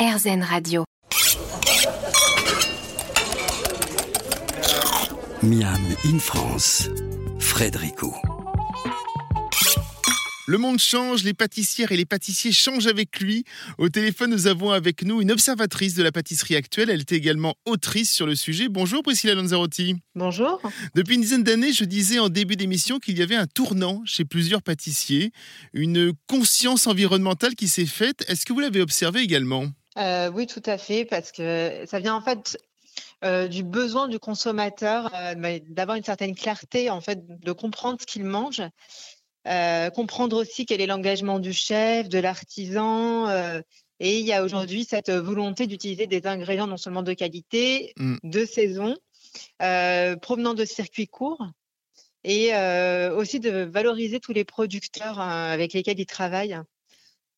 RZN Radio. Miam in France, Frédérico. Le monde change, les pâtissières et les pâtissiers changent avec lui. Au téléphone, nous avons avec nous une observatrice de la pâtisserie actuelle. Elle était également autrice sur le sujet. Bonjour Priscilla Lanzarotti. Bonjour. Depuis une dizaine d'années, je disais en début d'émission qu'il y avait un tournant chez plusieurs pâtissiers, une conscience environnementale qui s'est faite. Est-ce que vous l'avez observé également? Euh, oui, tout à fait, parce que ça vient en fait euh, du besoin du consommateur euh, d'avoir une certaine clarté, en fait, de comprendre ce qu'il mange, comprendre aussi quel est l'engagement du chef, de l'artisan. et il y a aujourd'hui cette volonté d'utiliser des ingrédients non seulement de qualité, Mm. de saison, provenant de circuits courts. Et aussi de valoriser tous les producteurs avec lesquels ils travaillent.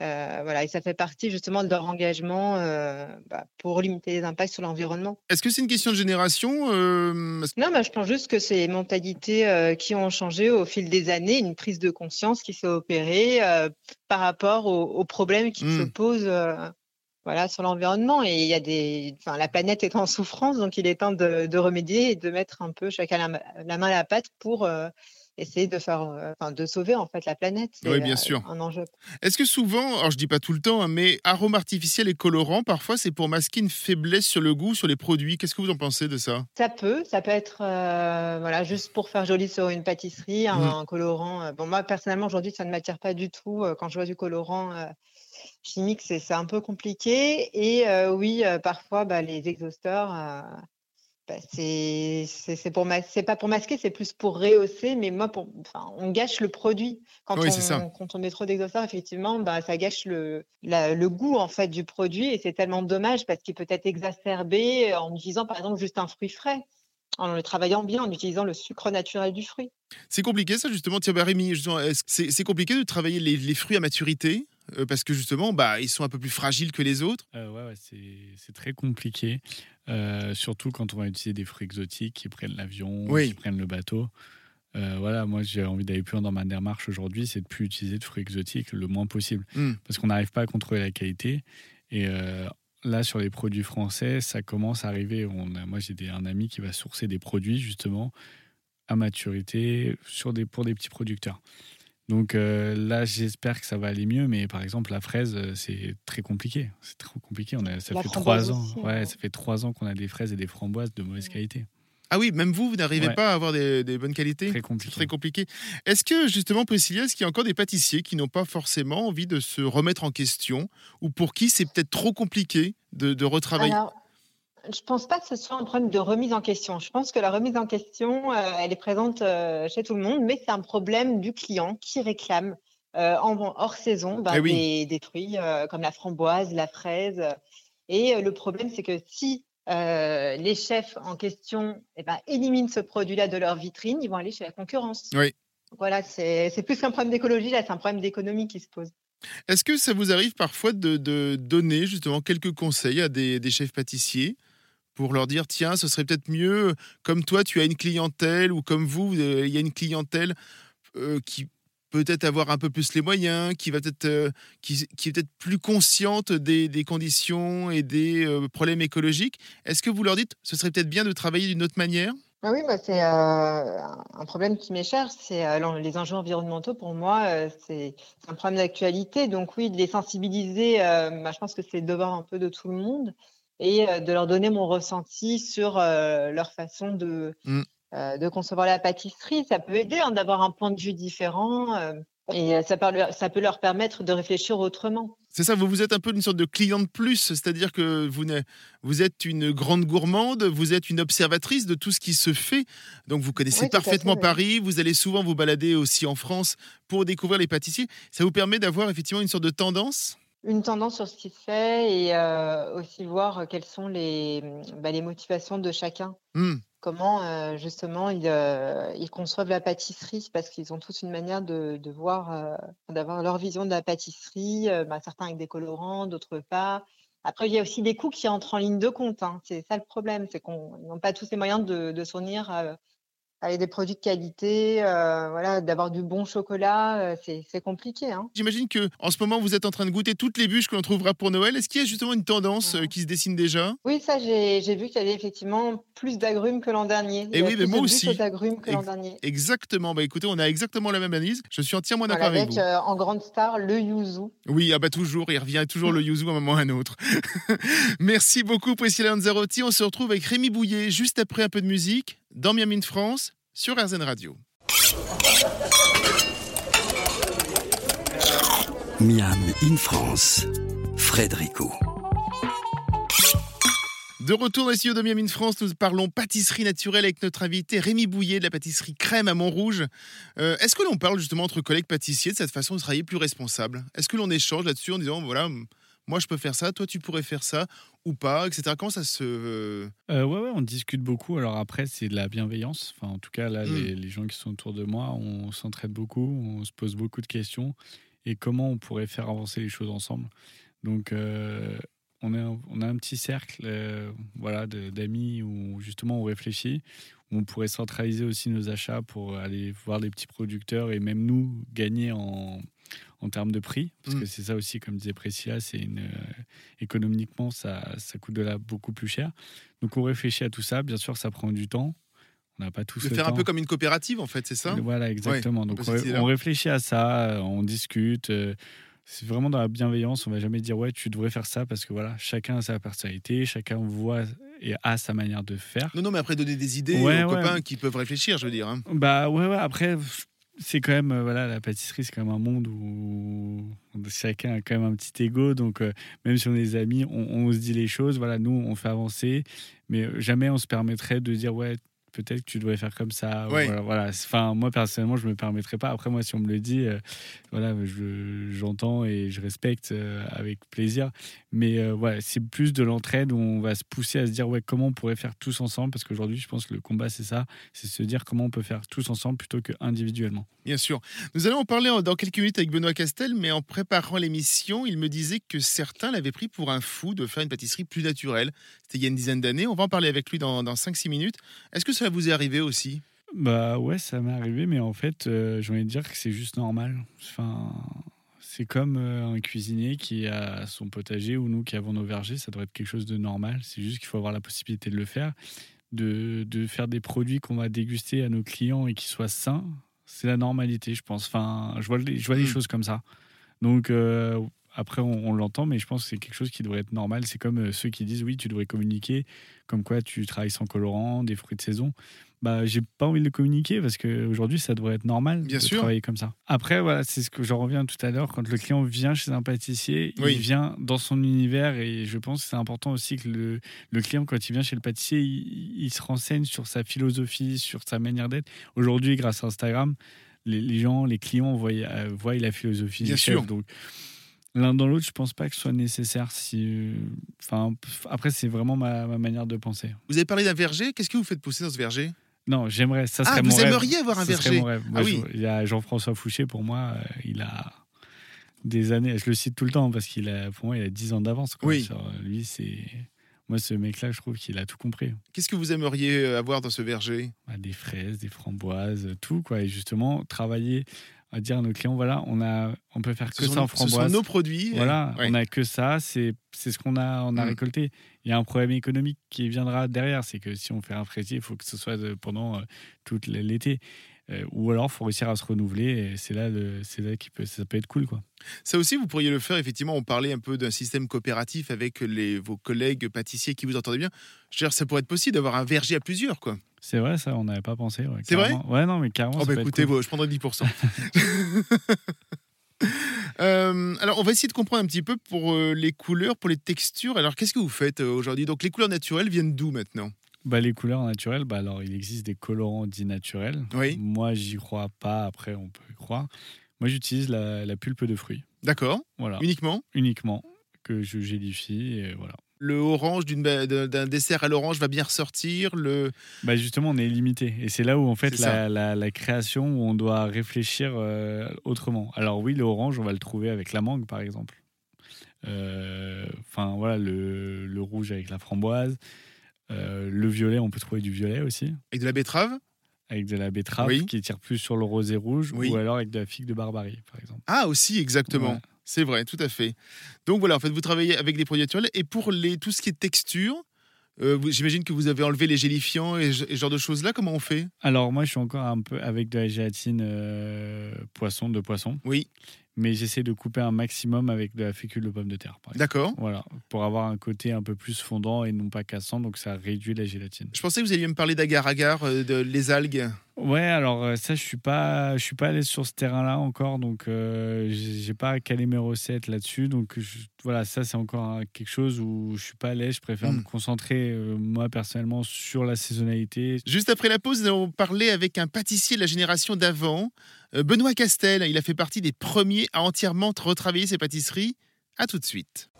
Euh, voilà, et ça fait partie justement de leur engagement euh, bah, pour limiter les impacts sur l'environnement. Est-ce que c'est une question de génération euh, Non, mais je pense juste que c'est les mentalités qui ont changé au fil des années, une prise de conscience qui s'est opérée par rapport aux, aux problèmes qui se Mm. posent voilà, sur l'environnement. Et il y a des, enfin, la planète est en souffrance, donc il est temps de, de remédier et de mettre un peu chacun la, la main à la pâte pour essayer de faire, euh, enfin, de sauver en fait la planète. C'est, Oui, bien euh, sûr. Un enjeu. Est-ce que souvent, alors je dis pas tout le temps, hein, mais arômes artificiels et colorants, parfois c'est pour masquer une faiblesse sur le goût, sur les produits? Qu'est-ce que vous en pensez de ça? Ça peut, ça peut être euh, voilà, juste pour faire joli sur une pâtisserie, un, Mm. un colorant. Bon, moi, personnellement, aujourd'hui, ça ne m'attire pas du tout. Quand je vois du colorant euh, chimique, c'est c'est un peu compliqué. Et euh, oui, euh, parfois, bah, les exhausteurs, bah, c'est c'est- pas pour masquer, c'est plus pour rehausser. Mais moi, pour, enfin, on gâche le produit. Quand, Oui, on, quand met trop d'exhausteurs, effectivement, bah, ça gâche le, la- le goût en fait du produit. Et c'est tellement dommage parce qu'il peut être exacerbé en utilisant, par exemple, juste un fruit frais en le travaillant bien, en utilisant le sucre naturel du fruit. C'est compliqué ça justement, Thierry c'est c'est compliqué de travailler les, les fruits à maturité? Euh, parce que justement, bah, ils sont un peu plus fragiles que les autres. Euh, ouais, ouais, c'est très compliqué, euh, surtout quand on va utiliser des fruits exotiques qui prennent l'avion, Oui. qui prennent le bateau. Voilà, moi j'ai envie d'aller plus loin dans ma démarche aujourd'hui, c'est de plus utiliser de fruits exotiques le moins possible, Mm. parce qu'on n'arrive pas à contrôler la qualité. Et là, sur les produits français, ça commence à arriver. On a- moi j'ai un ami qui va sourcer des produits justement à maturité sur des, pour des petits producteurs. Donc euh, là, j'espère que ça va aller mieux, mais par exemple, la fraise, euh, c'est très compliqué. C'est trop compliqué. On a, ça La fait trois ans. aussi, ouais, ouais. ça fait trois ans qu'on a des fraises et des framboises de mauvaise qualité. Ah oui, même vous, vous n'arrivez Ouais. pas à avoir des, des bonnes qualités Très compliqué. très compliqué. Est-ce que justement, Priscilla, est-ce qu'il y a encore des pâtissiers qui n'ont pas forcément envie de se remettre en question ou pour qui c'est peut-être trop compliqué de, de retravailler? Alors, je pense pas que ce soit un problème de remise en question. Je pense que la remise en question, euh, elle est présente euh, chez tout le monde, mais c'est un problème du client qui réclame euh, en hors saison bah, Eh oui. des, des fruits comme la framboise, la fraise. Et le problème, c'est que si les chefs en question eh ben, éliminent ce produit-là de leur vitrine, ils vont aller chez la concurrence. Oui. Voilà, c'est c'est plus qu'un problème d'écologie, là, c'est un problème d'économie qui se pose. Est-ce que ça vous arrive parfois de, de donner justement quelques conseils à des, des chefs pâtissiers pour leur dire tiens, ce serait peut-être mieux, comme toi, tu as une clientèle ou comme vous, euh, il y a une clientèle euh, qui peut-être avoir un peu plus les moyens, qui va peut-être euh, qui, est peut-être plus consciente des, conditions et des euh, problèmes écologiques. Est-ce que vous leur dites ce serait peut-être bien de travailler d'une autre manière? Ah oui, bah c'est euh, un problème qui m'est cher, c'est euh, les enjeux environnementaux. Pour moi, euh, c'est un problème d'actualité. Donc oui, de les sensibiliser, euh, bah, je pense que c'est le devoir un peu de tout le monde et euh, de leur donner mon ressenti sur euh, leur façon de, Mm. euh, de concevoir la pâtisserie. Ça peut aider hein, d'avoir un point de vue différent et ça, peut leur- ça peut leur permettre de réfléchir autrement. C'est ça, vous, vous êtes un peu une sorte de client de plus, c'est-à-dire que vous, êtes une grande gourmande, vous êtes une observatrice de tout ce qui se fait. Donc vous connaissez Oui, fait, parfaitement oui. Paris, vous allez souvent vous balader aussi en France pour découvrir les pâtissiers. Ça vous permet d'avoir effectivement une sorte de tendance? Une tendance sur ce qui se fait et euh, aussi voir quelles sont les, bah, les motivations de chacun. Hmm. Comment euh, justement ils, euh, ils conçoivent la pâtisserie parce qu'ils ont tous une manière de, de voir, d'avoir leur vision de la pâtisserie, bah, certains avec des colorants, d'autres pas. Après, il y a aussi des coûts qui entrent en ligne de compte. hein. C'est ça le problème, c'est qu'on n'ont pas tous les moyens de, de fournir avec des produits de qualité, euh, voilà, d'avoir du bon chocolat, euh, c'est compliqué. Hein. J'imagine que en ce moment vous êtes en train de goûter toutes les bûches que l'on trouvera pour Noël. Est-ce qu'il y a justement une tendance euh, qui se dessine déjà? Oui, ça j'ai vu qu'il y avait effectivement plus d'agrumes que l'an dernier. Et eh oui, mais moi aussi. d'agrumes que l'an dernier. Exactement. Bah écoutez, on a exactement la même analyse. Je suis entièrement d'accord avec vous. Avec en grande star le yuzu. Oui, ah bah toujours, il revient toujours le yuzu à un moment ou à un autre. Merci beaucoup Priscilla Lanzarotti. On se retrouve avec Rémi Bouillet juste après un peu de musique dans Miami de France sur RZN Radio. Miam in France, Frédérico. De retour dans les studios de Miami in France, nous parlons pâtisserie naturelle avec notre invité Rémi Bouillet de la pâtisserie Crème à Montrouge. Euh, est-ce que l'on parle justement entre collègues pâtissiers de cette façon de travailler plus responsable? Est-ce que l'on échange là-dessus en disant voilà, moi je peux faire ça, toi tu pourrais faire ça ou pas, etc. Comment ça se... Euh, ouais, ouais, on discute beaucoup. Alors après, c'est de la bienveillance. Enfin, en tout cas, là, hmm. les, gens qui sont autour de moi, on s'entraide beaucoup, on se pose beaucoup de questions et comment on pourrait faire avancer les choses ensemble. Donc, euh, on, est on a un petit cercle euh, voilà, d'amis où justement on réfléchit. On pourrait centraliser aussi nos achats pour aller voir les petits producteurs et même nous gagner en, en termes de prix, parce que mm. c'est ça aussi, comme disait Priscilla, c'est une, euh, économiquement, ça, ça coûte de là beaucoup plus cher. Donc on réfléchit à tout ça. Bien sûr, ça prend du temps. On n'a pas tout de faire un peu comme une coopérative, en fait, c'est ça? Voilà, exactement. Donc on, réfléchit à ça, on discute. Euh, c'est vraiment dans la bienveillance. On va jamais dire ouais, tu devrais faire ça parce que voilà, chacun a sa personnalité, chacun voit et a sa manière de faire. Non, non, mais après donner des idées aux copains qui peuvent réfléchir, je veux dire. Hein. Bah ouais, ouais. Après, c'est quand même, euh, voilà, la pâtisserie, c'est quand même un monde où chacun a quand même un petit ego. Donc, euh, même si on est amis, on, se dit les choses. Voilà, nous, on fait avancer. Mais euh, jamais on se permettrait de dire, ouais, peut-être que tu devrais faire comme ça. Voilà, Enfin, moi personnellement, je me permettrais pas. Après, moi, si on me le dit, euh, voilà, j'entends et je respecte euh, avec plaisir. Mais euh, voilà, c'est plus de l'entraide où on va se pousser à se dire ouais, comment on pourrait faire tous ensemble? Parce qu'aujourd'hui, je pense que le combat, c'est ça, c'est se dire comment on peut faire tous ensemble plutôt que individuellement. Bien sûr. Nous allons en parler dans quelques minutes avec Benoît Castel, mais en préparant l'émission, il me disait que certains l'avaient pris pour un fou de faire une pâtisserie plus naturelle. C'était il y a une dizaine d'années. On va en parler avec lui dans, dans 5-6 minutes. Est-ce que ça vous est arrivé aussi? Bah ouais, ça m'est arrivé, mais en fait, euh, j'ai envie de dire que c'est juste normal. Enfin, c'est comme euh, un cuisinier qui a son potager ou nous qui avons nos vergers, ça doit être quelque chose de normal. C'est juste qu'il faut avoir la possibilité de le faire, de, de faire des produits qu'on va déguster à nos clients et qui soient sains. C'est la normalité, je pense. Enfin, je vois, je vois les hmm. choses comme ça. Donc, euh, après, on, l'entend, mais je pense que c'est quelque chose qui devrait être normal. C'est comme euh, ceux qui disent oui, tu devrais communiquer, comme quoi tu travailles sans colorant, des fruits de saison. Bah, j'ai pas envie de le communiquer parce qu'aujourd'hui, ça devrait être normal Bien de sûr. travailler comme ça. Après, voilà, c'est ce que j'en reviens tout à l'heure. Quand le client vient chez un pâtissier, il vient dans son univers et je pense que c'est important aussi que le, le, client, quand il vient chez le pâtissier, il, se renseigne sur sa philosophie, sur sa manière d'être. Aujourd'hui, grâce à Instagram, les, gens, les clients voient, euh, voient la philosophie Bien du sûr. Donc, L'un dans l'autre, je pense pas que ce soit nécessaire. Si, enfin, après, c'est vraiment ma, manière de penser. Vous avez parlé d'un verger. Qu'est-ce que vous faites pousser dans ce verger? Non, j'aimerais. Ça ah, serait vous aimeriez avoir un verger ah, oui. Il y a Jean-François Fouché, pour moi, euh, il a des années. Je le cite tout le temps parce qu'il a, pour moi, il a 10 ans d'avance. Oui. lui, c'est. Moi, ce mec-là, je trouve qu'il a tout compris. Qu'est-ce que vous aimeriez avoir dans ce verger? Bah, Des fraises, des framboises, tout. Quoi. Et justement, travailler à dire à nos clients voilà, on, a, on peut faire que ça en framboise. Ce sont nos produits. Voilà, on a que ça, c'est ce qu'on a, on a mm. récolté. Il y a un problème économique qui viendra derrière, c'est que si on fait un fraisier, il faut que ce soit pendant euh, tout l'été. Euh, ou alors, il faut réussir à se renouveler. C'est là, c'est là qui peut, ça peut être cool, quoi. Ça aussi, vous pourriez le faire. Effectivement, on parlait un peu d'un système coopératif avec les, vos collègues pâtissiers qui vous entendaient bien. Je veux dire, ça pourrait être possible d'avoir un verger à plusieurs, quoi. C'est vrai, ça, on n'avait pas pensé. c'est vrai? Ouais, non, mais carrément. Oh, bah, écoutez, je prendrai 10%. Euh, alors, on va essayer de comprendre un petit peu pour euh, les couleurs, pour les textures. Alors, qu'est-ce que vous faites aujourd'hui? Donc, les couleurs naturelles viennent d'où maintenant? Bah, les couleurs naturelles, bah, alors il existe des colorants dits naturels. Oui. Moi, j'y crois pas. Après, on peut y croire. Moi, j'utilise la, pulpe de fruits. D'accord. Voilà. Uniquement? Uniquement que je gélifie et voilà. Le orange d'un dessert à l'orange va bien ressortir. Le... Bah justement, on est limité. Et c'est là où, en fait, la, la, création, où on doit réfléchir euh, autrement. Alors, oui, le orange, on va le trouver avec la mangue, par exemple. Euh, enfin, voilà, le, le, rouge avec la framboise. Euh, le violet, on peut trouver du violet aussi. Avec de la betterave? Avec de la betterave qui tire plus sur le rosé rouge, ou alors avec de la figue de Barbarie, par exemple. Ah, aussi, exactement. C'est vrai, tout à fait. Donc voilà, en fait, vous travaillez avec des produits naturels. Et pour les, tout ce qui est texture, euh, J'imagine que vous avez enlevé les gélifiants et, ce genre de choses-là. Comment on fait? Alors, moi, je suis encore un peu avec de la gélatine euh, poisson, de poisson. Oui mais j'essaie de couper un maximum avec de la fécule de pomme de terre. D'accord. Voilà, pour avoir un côté un peu plus fondant et non pas cassant, donc ça réduit la gélatine. Je pensais que vous alliez me parler d'agar-agar, euh, de les algues. Ouais, alors euh, ça, je suis pas, je suis pas allé sur ce terrain-là encore, donc euh, j'ai pas calé mes recettes là-dessus. Donc voilà, ça c'est encore quelque chose où je suis pas allé. Je préfère me hmm. concentrer moi personnellement sur la saisonnalité. Juste après la pause, nous allons parler avec un pâtissier de la génération d'avant, Benoît Castel. Il a fait partie des premiers à entièrement retravailler ses pâtisseries. À tout de suite.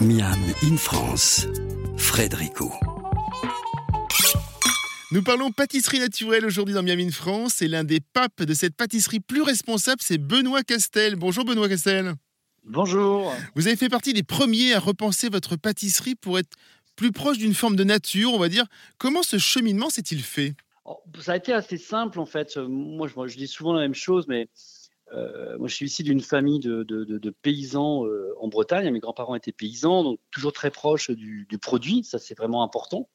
Miam in France, Frédérico. Nous parlons pâtisserie naturelle aujourd'hui dans Miami France et l'un des papes de cette pâtisserie plus responsable, c'est Benoît Castel. Bonjour Benoît Castel. Bonjour. Vous avez fait partie des premiers à repenser votre pâtisserie pour être plus proche d'une forme de nature, on va dire. Comment ce cheminement s'est-il fait? Oh, Ça a été assez simple en fait. Moi, je, dis souvent la même chose, mais euh, moi, je suis ici d'une famille de, paysans euh, en Bretagne. Mes grands-parents étaient paysans, donc toujours très proches du, du produit. Ça, c'est vraiment important.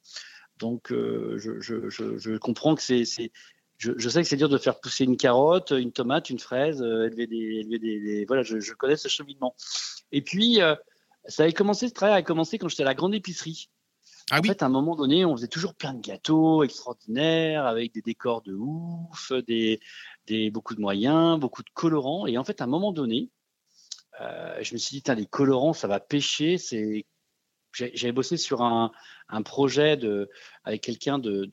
Donc, euh, je, comprends que c'est. Je, sais que c'est dur de faire pousser une carotte, une tomate, une fraise, élever, des, Voilà, je, connais ce cheminement. Et puis, ça a commencé, ce travail a commencé quand j'étais à la grande épicerie. Ah en fait, à un moment donné, on faisait toujours plein de gâteaux extraordinaires avec des décors de ouf, des, beaucoup de moyens, beaucoup de colorants. Et en fait, à un moment donné, je me suis dit, les colorants, ça va pêcher. C'est j'avais bossé sur un, projet de, avec quelqu'un de,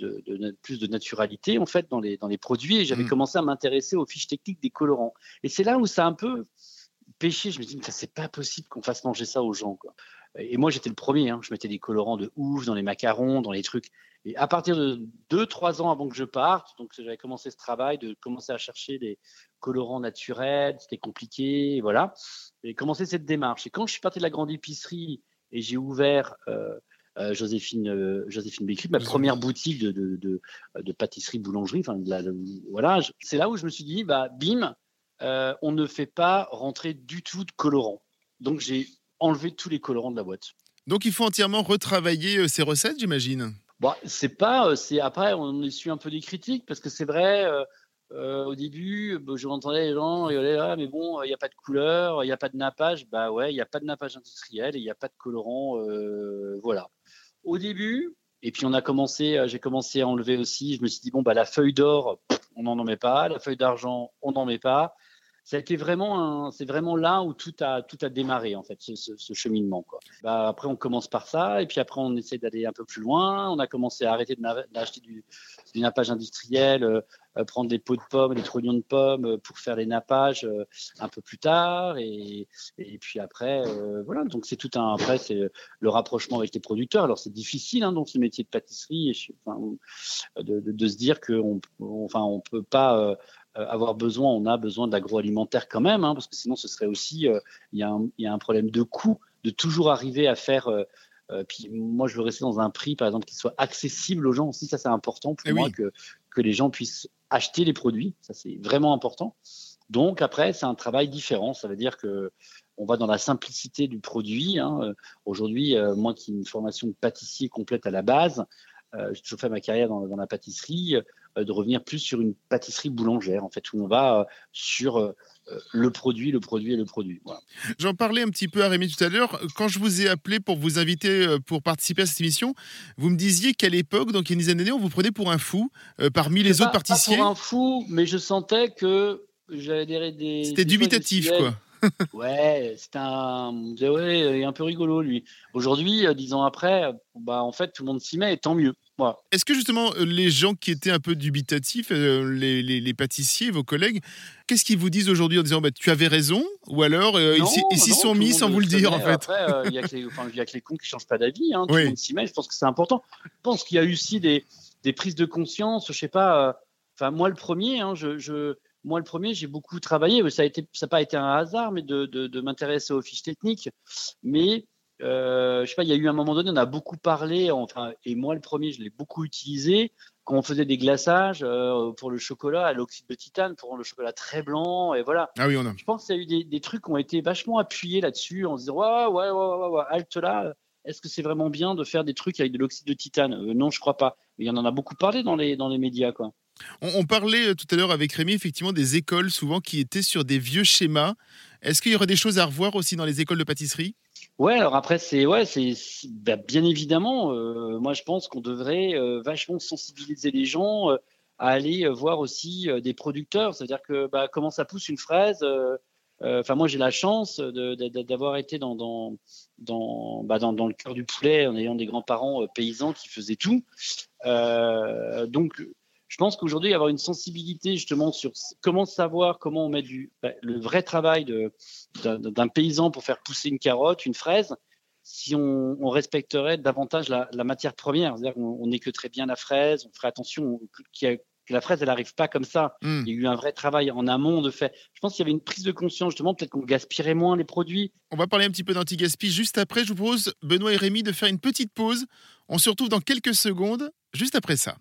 plus de naturalité en fait dans les, dans les produits et j'avais mmh. commencé à m'intéresser aux fiches techniques des colorants. Et c'est là où ça a un peu pêché. Je me dis, mais c'est pas possible qu'on fasse manger ça aux gens. Quoi. Et moi, j'étais le premier. Hein. Je mettais des colorants de ouf dans les macarons, dans les trucs. Et à partir de 2-3 ans avant que je parte, donc j'avais commencé ce travail de commencer à chercher des colorants naturels. C'était compliqué, voilà. J'ai commencé cette démarche. Et quand je suis parti de la grande épicerie et j'ai ouvert euh, euh, Joséphine, euh, Joséphine Bécry, ma première boutique de, de, de, pâtisserie boulangerie. Enfin, voilà, c'est là où je me suis dit, bah, bim, on ne fait pas rentrer du tout de colorant. Donc j'ai enlevé tous les colorants de la boîte. Donc il faut entièrement retravailler ces recettes, j'imagine? Bon, c'est pas, c'est après on essuie un peu des critiques parce que c'est vrai. Euh, au début, bah, je entendais les gens rigoler, ah, mais bon, il n'y a pas de couleur, il n'y a pas de nappage. Bah ouais, il n'y a pas de nappage industriel et il n'y a pas de colorant. Euh, voilà. Au début, et puis on a commencé, euh, j'ai commencé à enlever aussi. Je me suis dit, bon, bah, la feuille d'or, on n'en met pas. La feuille d'argent, on n'en met pas ça a été vraiment c'est vraiment là où tout a tout a démarré en fait ce, cheminement quoi. Bah, après on commence par ça et puis après on essaie d'aller un peu plus loin. On a commencé à arrêter d'acheter du, du, nappage industriel, euh, euh, prendre des pots de pommes, des trognons de pommes euh, pour faire les nappages un peu plus tard et, et puis après voilà donc c'est tout un après c'est le rapprochement avec les producteurs. Alors c'est difficile hein, dans ce métier de pâtisserie et enfin, de, de, de, se dire qu'on enfin on peut pas euh, avoir besoin, on a besoin d'agroalimentaire quand même, hein, parce que sinon ce serait aussi, euh, il y, a un problème de coût, de toujours arriver à faire. Euh, puis moi, je veux rester dans un prix, par exemple, qui soit accessible aux gens aussi. Ça, c'est important pour eh moi que, que les gens puissent acheter les produits. Ça, c'est vraiment important. Donc après, c'est un travail différent. Ça veut dire que on va dans la simplicité du produit. Hein. Aujourd'hui, moi qui ai une formation de pâtissier complète à la base, j'ai toujours fait ma carrière dans, dans la pâtisserie. Euh, de revenir plus sur une pâtisserie boulangère, en fait, où on va euh, sur euh, le produit, le produit et le produit. J'en parlais un petit peu à Rémi tout à l'heure. Quand je vous ai appelé pour vous inviter pour participer à cette émission, vous me disiez qu'à l'époque, donc il y a une dizaine d'années, on vous prenait pour un fou parmi les autres pâtissiers. Pas pour un fou, mais je sentais que j'avais des. C'était dubitatif, quoi ouais, c'est un, ouais, un peu rigolo lui. Aujourd'hui, dix ans après, bah en fait tout le monde s'y met et tant mieux. Est-ce que justement euh, les gens qui étaient un peu dubitatifs, euh, les, pâtissiers, vos collègues, qu'est-ce qu'ils vous disent aujourd'hui en disant bah, tu avais raison ou alors euh, ils s'y sont mis sans vous le dire en fait. Il n'y a, que les cons qui ne changent pas d'avis, hein, tout le monde s'y met, je pense que c'est important. Je pense qu'il y a eu aussi des, prises de conscience, je sais pas, enfin moi le premier, hein, je, moi le premier j'ai beaucoup travaillé, ça n'a pas été un hasard mais de, de m'intéresser aux fiches techniques, mais euh, je sais pas, il y a eu un moment donné, on a beaucoup parlé, enfin, et moi le premier, je l'ai beaucoup utilisé quand on faisait des glaçages euh, pour le chocolat à l'oxyde de titane, pour rendre le chocolat très blanc, et voilà. Ah oui, on a. Je pense qu'il y a eu des, des, trucs qui ont été vachement appuyés là-dessus, en se disant ouais, ouais, ouais, ouais, ouais halte là. Est-ce que c'est vraiment bien de faire des trucs avec de l'oxyde de titane? Euh, Non, je crois pas. Mais il y en a beaucoup parlé dans les dans les médias, quoi. On, on parlait tout à l'heure avec Rémi, effectivement, des écoles souvent qui étaient sur des vieux schémas. Est-ce qu'il y aurait des choses à revoir aussi dans les écoles de pâtisserie? Ouais, alors après c'est ouais, c'est bah, bien évidemment. Euh, moi, je pense qu'on devrait euh, vachement sensibiliser les gens euh, à aller voir aussi des producteurs. C'est-à-dire que bah, comment ça pousse une fraise. Enfin, moi, j'ai la chance d'avoir été dans dans dans, bah, dans, dans le cœur du poulet en ayant des grands-parents paysans qui faisaient tout. donc je pense qu'aujourd'hui, avoir une sensibilité justement sur comment savoir comment on met du, bah, le vrai travail d'un paysan pour faire pousser une carotte, une fraise, si on, on respecterait davantage la, la matière première, c'est-à-dire qu'on on écouterait bien la fraise, on ferait attention que la fraise, elle n'arrive pas comme ça. Mm. Il y a eu un vrai travail en amont de fait. Je pense qu'il y avait une prise de conscience justement, peut-être qu'on gaspillerait moins les produits. On va parler un petit peu d'anti-gaspi juste après. Je vous propose, Benoît et Rémi, de faire une petite pause. On se retrouve dans quelques secondes, juste après ça.